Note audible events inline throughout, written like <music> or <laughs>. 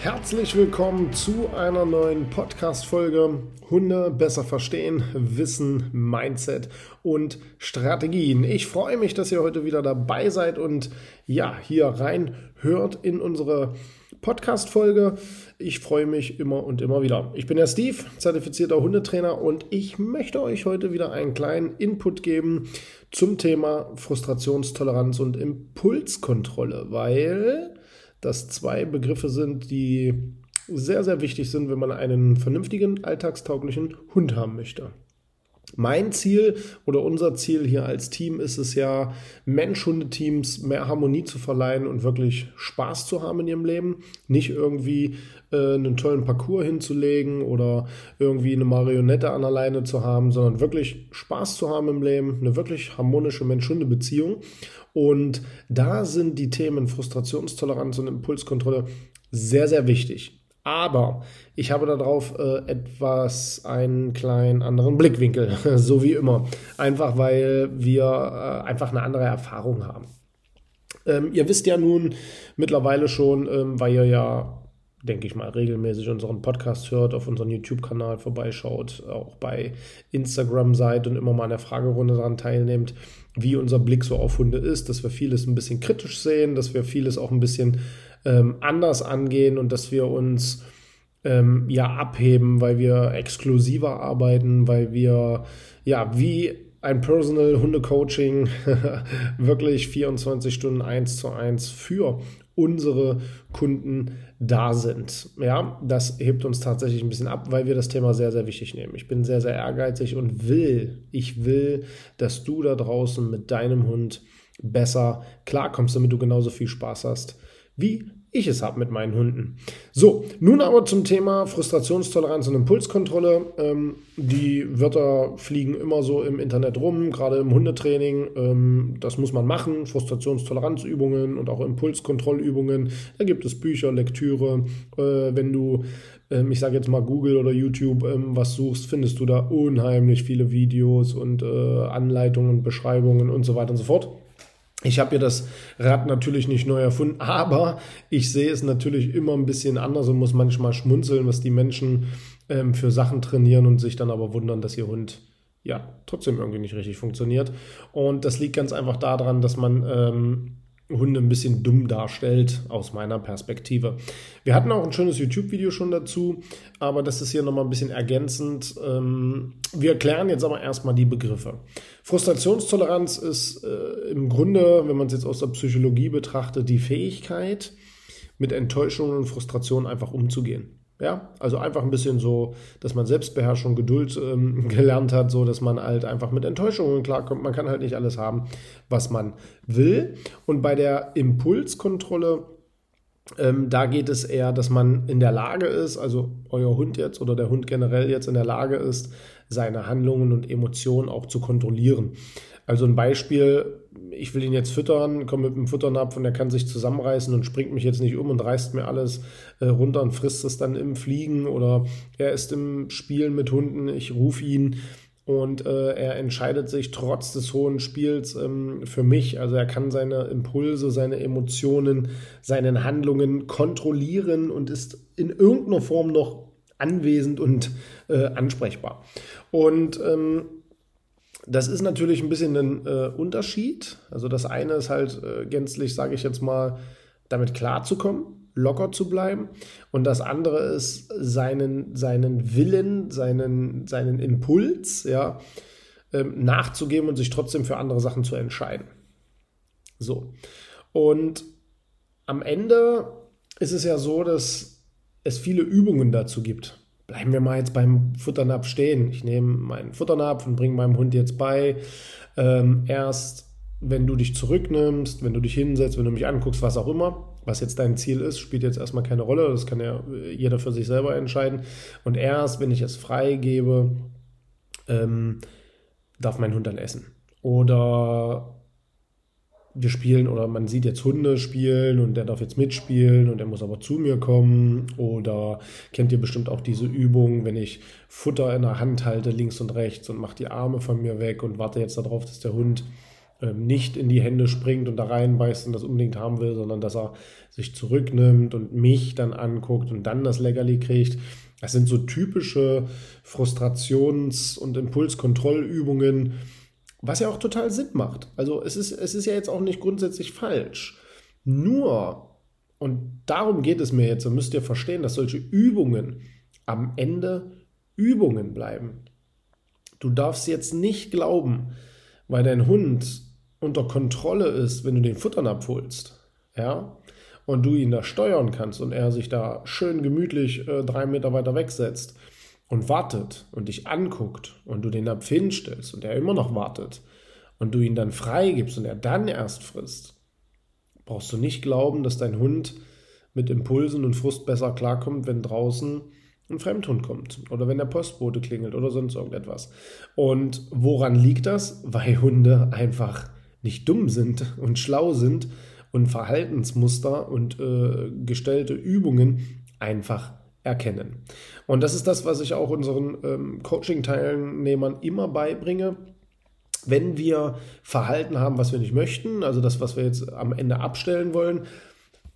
Herzlich willkommen zu einer neuen Podcast-Folge Hunde besser verstehen, Wissen, Mindset und Strategien. Ich freue mich, dass ihr heute wieder dabei seid und ja, hier rein hört in unsere Podcast-Folge. Ich freue mich immer und immer wieder. Ich bin der Steve, zertifizierter Hundetrainer und ich möchte euch heute wieder einen kleinen Input geben zum Thema Frustrationstoleranz und Impulskontrolle, weil das zwei Begriffe sind, die sehr, sehr wichtig sind, wenn man einen vernünftigen, alltagstauglichen Hund haben möchte. Mein Ziel oder unser Ziel hier als Team ist es ja, Mensch-Hunde-Teams mehr Harmonie zu verleihen und wirklich Spaß zu haben in ihrem Leben. Nicht irgendwie äh, einen tollen Parcours hinzulegen oder irgendwie eine Marionette an der Leine zu haben, sondern wirklich Spaß zu haben im Leben, eine wirklich harmonische Mensch-Hunde-Beziehung. Und da sind die Themen Frustrationstoleranz und Impulskontrolle sehr, sehr wichtig. Aber ich habe darauf äh, etwas einen kleinen anderen Blickwinkel, <laughs> so wie immer. Einfach weil wir äh, einfach eine andere Erfahrung haben. Ähm, ihr wisst ja nun mittlerweile schon, ähm, weil ihr ja, denke ich mal, regelmäßig unseren Podcast hört, auf unseren YouTube-Kanal vorbeischaut, auch bei Instagram seid und immer mal an der Fragerunde daran teilnehmt, wie unser Blick so auf Hunde ist, dass wir vieles ein bisschen kritisch sehen, dass wir vieles auch ein bisschen ähm, anders angehen und dass wir uns ähm, ja abheben, weil wir exklusiver arbeiten, weil wir ja wie ein Personal Hundecoaching <laughs> wirklich 24 Stunden 1 zu 1 für unsere Kunden da sind. Ja, das hebt uns tatsächlich ein bisschen ab, weil wir das Thema sehr, sehr wichtig nehmen. Ich bin sehr, sehr ehrgeizig und will, ich will, dass du da draußen mit deinem Hund besser klarkommst, damit du genauso viel Spaß hast wie ich es habe mit meinen Hunden. So, nun aber zum Thema Frustrationstoleranz und Impulskontrolle. Ähm, die Wörter fliegen immer so im Internet rum, gerade im Hundetraining. Ähm, das muss man machen, Frustrationstoleranzübungen und auch Impulskontrollübungen. Da gibt es Bücher, Lektüre. Äh, wenn du, ähm, ich sage jetzt mal Google oder YouTube, ähm, was suchst, findest du da unheimlich viele Videos und äh, Anleitungen, Beschreibungen und so weiter und so fort. Ich habe ja das Rad natürlich nicht neu erfunden, <laughs> aber ich sehe es natürlich immer ein bisschen anders und muss manchmal schmunzeln, was die Menschen ähm, für Sachen trainieren und sich dann aber wundern, dass ihr Hund ja trotzdem irgendwie nicht richtig funktioniert. Und das liegt ganz einfach daran, dass man ähm, Hunde ein bisschen dumm darstellt, aus meiner Perspektive. Wir hatten auch ein schönes YouTube-Video schon dazu, aber das ist hier nochmal ein bisschen ergänzend. Ähm, wir erklären jetzt aber erstmal die Begriffe. Frustrationstoleranz ist äh, im Grunde, wenn man es jetzt aus der Psychologie betrachtet, die Fähigkeit, mit Enttäuschungen und Frustrationen einfach umzugehen. Ja, also einfach ein bisschen so, dass man Selbstbeherrschung, Geduld ähm, <laughs> gelernt hat, so dass man halt einfach mit Enttäuschungen klarkommt. Man kann halt nicht alles haben, was man will. Und bei der Impulskontrolle, ähm, da geht es eher, dass man in der Lage ist, also euer Hund jetzt oder der Hund generell jetzt in der Lage ist, seine Handlungen und Emotionen auch zu kontrollieren. Also ein Beispiel, ich will ihn jetzt füttern, komme mit dem Futternapf und er kann sich zusammenreißen und springt mich jetzt nicht um und reißt mir alles äh, runter und frisst es dann im Fliegen oder er ist im Spielen mit Hunden, ich rufe ihn und äh, er entscheidet sich trotz des hohen Spiels ähm, für mich. Also er kann seine Impulse, seine Emotionen, seine Handlungen kontrollieren und ist in irgendeiner Form noch anwesend und äh, ansprechbar. Und ähm, das ist natürlich ein bisschen ein äh, Unterschied. Also das eine ist halt äh, gänzlich, sage ich jetzt mal, damit klarzukommen, locker zu bleiben. Und das andere ist seinen, seinen Willen, seinen, seinen Impuls, ja, ähm, nachzugeben und sich trotzdem für andere Sachen zu entscheiden. So. Und am Ende ist es ja so, dass es viele Übungen dazu gibt. Bleiben wir mal jetzt beim Futternapf stehen. Ich nehme meinen Futternapf und bringe meinem Hund jetzt bei, ähm, erst wenn du dich zurücknimmst, wenn du dich hinsetzt, wenn du mich anguckst, was auch immer, was jetzt dein Ziel ist, spielt jetzt erstmal keine Rolle. Das kann ja jeder für sich selber entscheiden. Und erst, wenn ich es freigebe, ähm, darf mein Hund dann essen. Oder wir spielen oder man sieht jetzt Hunde spielen und der darf jetzt mitspielen und er muss aber zu mir kommen. Oder kennt ihr bestimmt auch diese Übung, wenn ich Futter in der Hand halte, links und rechts und mache die Arme von mir weg und warte jetzt darauf, dass der Hund ähm, nicht in die Hände springt und da reinbeißt und das unbedingt haben will, sondern dass er sich zurücknimmt und mich dann anguckt und dann das Leckerli kriegt. Das sind so typische Frustrations- und Impulskontrollübungen, was ja auch total Sinn macht. Also es ist, es ist ja jetzt auch nicht grundsätzlich falsch. Nur, und darum geht es mir jetzt, und müsst ihr verstehen, dass solche Übungen am Ende Übungen bleiben. Du darfst jetzt nicht glauben, weil dein Hund unter Kontrolle ist, wenn du den Futtern abholst, ja, und du ihn da steuern kannst und er sich da schön gemütlich äh, drei Meter weiter wegsetzt und wartet und dich anguckt und du den Napf hinstellst und er immer noch wartet und du ihn dann freigibst und er dann erst frisst, brauchst du nicht glauben, dass dein Hund mit Impulsen und Frust besser klarkommt, wenn draußen ein Fremdhund kommt oder wenn der Postbote klingelt oder sonst irgendetwas. Und woran liegt das? Weil Hunde einfach nicht dumm sind und schlau sind und Verhaltensmuster und äh, gestellte Übungen einfach erkennen. Und das ist das, was ich auch unseren ähm, Coaching-Teilnehmern immer beibringe. Wenn wir Verhalten haben, was wir nicht möchten, also das, was wir jetzt am Ende abstellen wollen,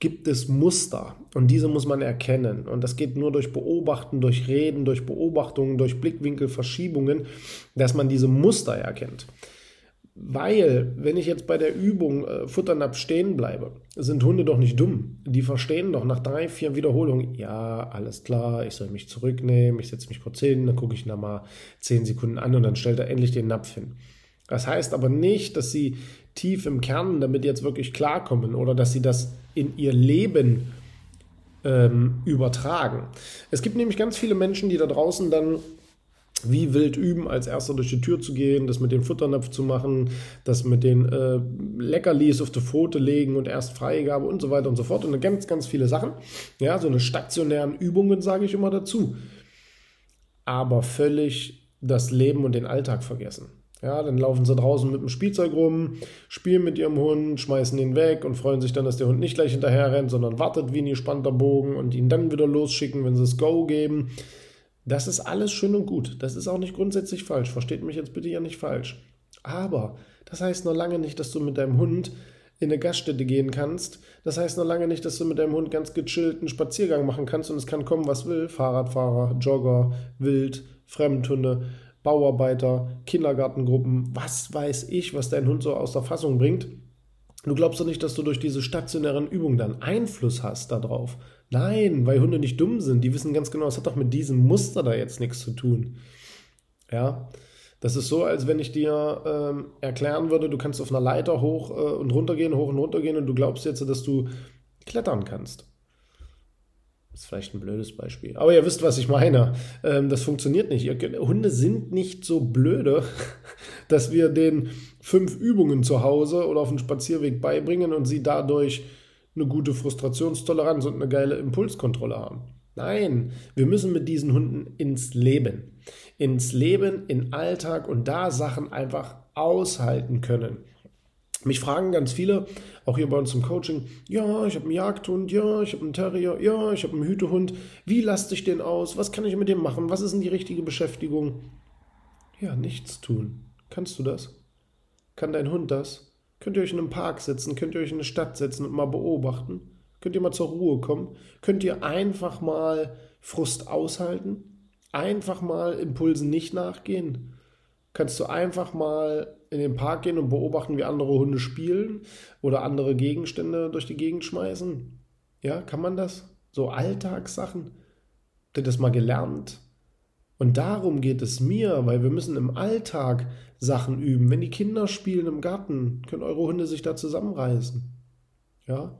gibt es Muster und diese muss man erkennen. Und das geht nur durch Beobachten, durch Reden, durch Beobachtungen, durch Blickwinkelverschiebungen, dass man diese Muster erkennt. Weil, wenn ich jetzt bei der Übung äh, Futternapf stehen bleibe, sind Hunde doch nicht dumm. Die verstehen doch nach drei, vier Wiederholungen, ja, alles klar, ich soll mich zurücknehmen, ich setze mich kurz hin, dann gucke ich nochmal zehn Sekunden an und dann stellt er endlich den Napf hin. Das heißt aber nicht, dass sie tief im Kern damit jetzt wirklich klarkommen oder dass sie das in ihr Leben ähm, übertragen. Es gibt nämlich ganz viele Menschen, die da draußen dann wie wild üben, als erster durch die Tür zu gehen, das mit dem Futternapf zu machen, das mit den äh, Leckerlis auf die Pfote legen und erst Freigabe und so weiter und so fort. Und ganz, ganz viele Sachen. Ja, so eine stationären Übungen sage ich immer dazu. Aber völlig das Leben und den Alltag vergessen. Ja, dann laufen sie draußen mit dem Spielzeug rum, spielen mit ihrem Hund, schmeißen ihn weg und freuen sich dann, dass der Hund nicht gleich hinterher rennt, sondern wartet wie ein gespannter Bogen und ihn dann wieder losschicken, wenn sie es Go geben. Das ist alles schön und gut. Das ist auch nicht grundsätzlich falsch. Versteht mich jetzt bitte ja nicht falsch. Aber das heißt noch lange nicht, dass du mit deinem Hund in eine Gaststätte gehen kannst. Das heißt noch lange nicht, dass du mit deinem Hund ganz gechillt einen Spaziergang machen kannst und es kann kommen, was will. Fahrradfahrer, Jogger, Wild, Fremdhunde, Bauarbeiter, Kindergartengruppen, was weiß ich, was dein Hund so aus der Fassung bringt. Du glaubst doch nicht, dass du durch diese stationären Übungen dann Einfluss hast darauf. Nein, weil Hunde nicht dumm sind. Die wissen ganz genau, es hat doch mit diesem Muster da jetzt nichts zu tun. Ja, das ist so, als wenn ich dir ähm, erklären würde, du kannst auf einer Leiter hoch äh, und runter gehen, hoch und runter gehen und du glaubst jetzt, dass du klettern kannst. Das ist vielleicht ein blödes Beispiel. Aber ihr wisst, was ich meine. Ähm, das funktioniert nicht. Hunde sind nicht so blöde, <laughs> dass wir den fünf Übungen zu Hause oder auf dem Spazierweg beibringen und sie dadurch eine gute Frustrationstoleranz und eine geile Impulskontrolle haben. Nein, wir müssen mit diesen Hunden ins Leben. Ins Leben, in Alltag und da Sachen einfach aushalten können. Mich fragen ganz viele, auch hier bei uns im Coaching, ja, ich habe einen Jagdhund, ja, ich habe einen Terrier, ja, ich habe einen Hütehund. Wie lasse ich den aus? Was kann ich mit dem machen? Was ist denn die richtige Beschäftigung? Ja, nichts tun. Kannst du das? Kann dein Hund das? Könnt ihr euch in einem Park setzen? Könnt ihr euch in eine Stadt setzen und mal beobachten? Könnt ihr mal zur Ruhe kommen? Könnt ihr einfach mal Frust aushalten? Einfach mal Impulsen nicht nachgehen? Kannst du einfach mal in den Park gehen und beobachten, wie andere Hunde spielen oder andere Gegenstände durch die Gegend schmeißen? Ja, kann man das? So Alltagssachen? Habt ihr das mal gelernt? Und darum geht es mir, weil wir müssen im Alltag Sachen üben. Wenn die Kinder spielen im Garten, können eure Hunde sich da zusammenreißen. Ja?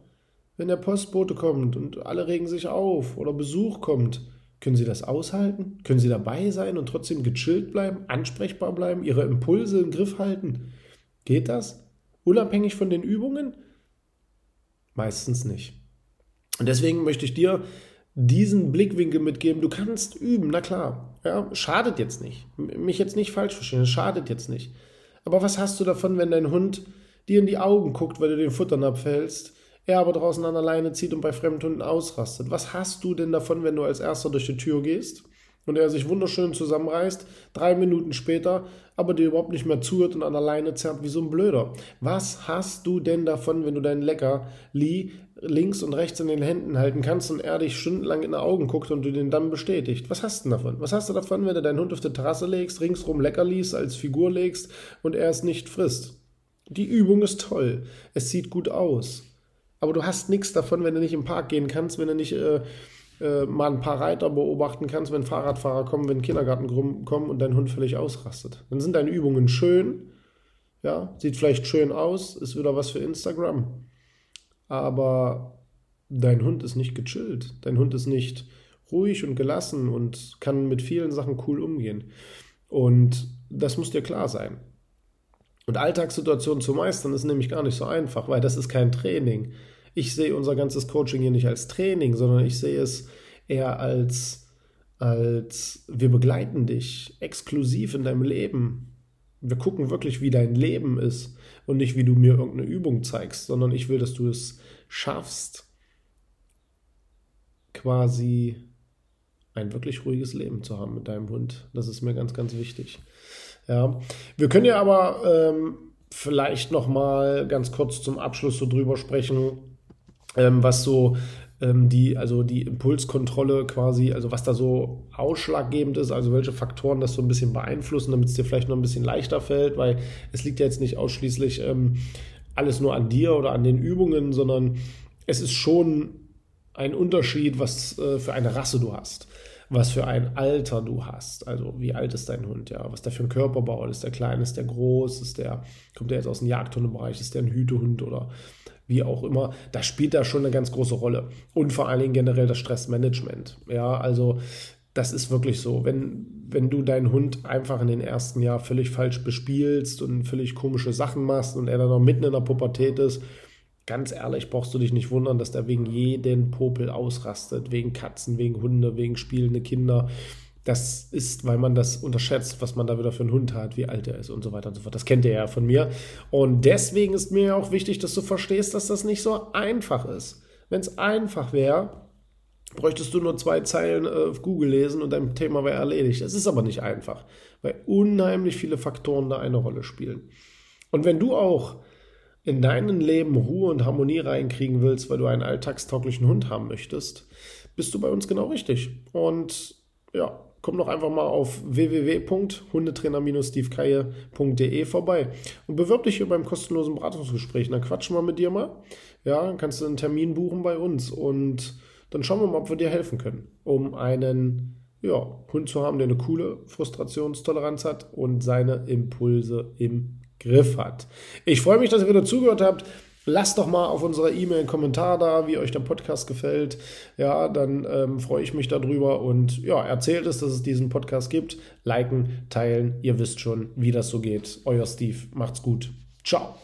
Wenn der Postbote kommt und alle regen sich auf oder Besuch kommt, Können Sie das aushalten? Können Sie dabei sein und trotzdem gechillt bleiben, ansprechbar bleiben, Ihre Impulse im Griff halten? Geht das? Unabhängig von den Übungen? Meistens nicht. Und deswegen möchte ich dir diesen Blickwinkel mitgeben. Du kannst üben, na klar. Ja, schadet jetzt nicht. Mich jetzt nicht falsch verstehen, schadet jetzt nicht. Aber was hast du davon, wenn dein Hund dir in die Augen guckt, weil du den Futtern abfällst, er aber draußen an der Leine zieht und bei fremden Hunden ausrastet? Was hast du denn davon, wenn du als Erster durch die Tür gehst und er sich wunderschön zusammenreißt, drei Minuten später aber dir überhaupt nicht mehr zuhört und an der Leine zerrt wie so ein Blöder. Was hast du denn davon, wenn du deinen Leckerli links und rechts in den Händen halten kannst und er dich stundenlang in die Augen guckt und du den dann bestätigt? Was hast du davon? Was hast du davon, wenn du deinen Hund auf die Terrasse legst, ringsrum Leckerlis als Figur legst und er es nicht frisst? Die Übung ist toll. Es sieht gut aus. Aber du hast nichts davon, wenn du nicht im Park gehen kannst, wenn du nicht... Äh, äh, mal ein paar Reiter beobachten kannst, wenn Fahrradfahrer kommen, wenn Kindergarten kommen und dein Hund völlig ausrastet. Dann sind deine Übungen schön, ja, sieht vielleicht schön aus, ist wieder was für Instagram. Aber dein Hund ist nicht gechillt, dein Hund ist nicht ruhig und gelassen und kann mit vielen Sachen cool umgehen. Und das muss dir klar sein. Und Alltagssituationen zu meistern ist nämlich gar nicht so einfach, weil das ist kein Training ich sehe unser ganzes Coaching hier nicht als Training, sondern ich sehe es eher als, als wir begleiten dich exklusiv in deinem Leben. Wir gucken wirklich, wie dein Leben ist und nicht, wie du mir irgendeine Übung zeigst, sondern ich will, dass du es schaffst, quasi ein wirklich ruhiges Leben zu haben mit deinem Hund. Das ist mir ganz, ganz wichtig. Ja, wir können ja aber ähm, vielleicht noch mal ganz kurz zum Abschluss so drüber sprechen, ähm, was so ähm, die, also die Impulskontrolle quasi, also was da so ausschlaggebend ist, also welche Faktoren das so ein bisschen beeinflussen, damit es dir vielleicht noch ein bisschen leichter fällt, weil es liegt ja jetzt nicht ausschließlich ähm, alles nur an dir oder an den Übungen, sondern es ist schon ein Unterschied, was äh, für eine Rasse du hast was für ein Alter du hast. Also wie alt ist dein Hund, ja, was der für ein Körperbau. Ist der klein, ist der groß, ist der, kommt der jetzt aus dem Jagdhundebereich, ist der ein Hütehund oder wie auch immer, das spielt da schon eine ganz große Rolle. Und vor allen Dingen generell das Stressmanagement. Ja, also das ist wirklich so. Wenn, wenn du deinen Hund einfach in den ersten Jahr völlig falsch bespielst und völlig komische Sachen machst und er dann noch mitten in der Pubertät ist, ganz ehrlich, brauchst du dich nicht wundern, dass der wegen jeden Popel ausrastet. Wegen Katzen, wegen Hunde, wegen spielende Kinder. Das ist, weil man das unterschätzt, was man da wieder für einen Hund hat, wie alt er ist und so weiter und so fort. Das kennt ihr ja von mir. Und deswegen ist mir auch wichtig, dass du verstehst, dass das nicht so einfach ist. Wenn es einfach wäre, bräuchtest du nur zwei Zeilen äh, auf Google lesen und dein Thema wäre erledigt. Es ist aber nicht einfach, weil unheimlich viele Faktoren da eine Rolle spielen. Und wenn du auch in deinem Leben Ruhe und Harmonie reinkriegen willst, weil du einen alltagstauglichen Hund haben möchtest, bist du bei uns genau richtig. Und ja, komm doch einfach mal auf www.hundetrainer-stevekeier.de vorbei und bewirb dich hier beim kostenlosen Beratungsgespräch. Dann quatschen wir mit dir mal. Ja, dann kannst du einen Termin buchen bei uns und dann schauen wir mal, ob wir dir helfen können, um einen ja, Hund zu haben, der eine coole Frustrationstoleranz hat und seine Impulse im Griff hat. Ich freue mich, dass ihr wieder zugehört habt. Lasst doch mal auf unserer E-Mail einen Kommentar da, wie euch der Podcast gefällt. Ja, dann ähm, freue ich mich darüber und ja, erzählt es, dass es diesen Podcast gibt. Liken, teilen. Ihr wisst schon, wie das so geht. Euer Steve. Macht's gut. Ciao.